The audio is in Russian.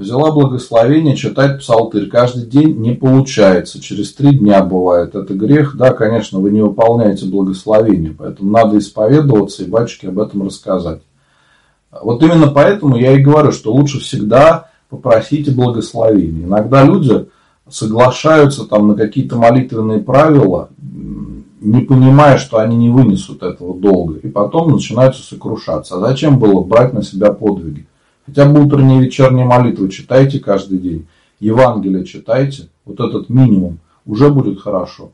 Взяла благословение читать псалтырь. Каждый день не получается. Через три дня бывает. Это грех. Да, конечно, вы не выполняете благословение. Поэтому надо исповедоваться и батюшке об этом рассказать. Вот именно поэтому я и говорю, что лучше всегда попросите благословения. Иногда люди соглашаются там на какие-то молитвенные правила, не понимая, что они не вынесут этого долго. И потом начинаются сокрушаться. А зачем было брать на себя подвиги? Хотя бы утренние и вечерние молитвы читайте каждый день. Евангелие читайте. Вот этот минимум. Уже будет хорошо.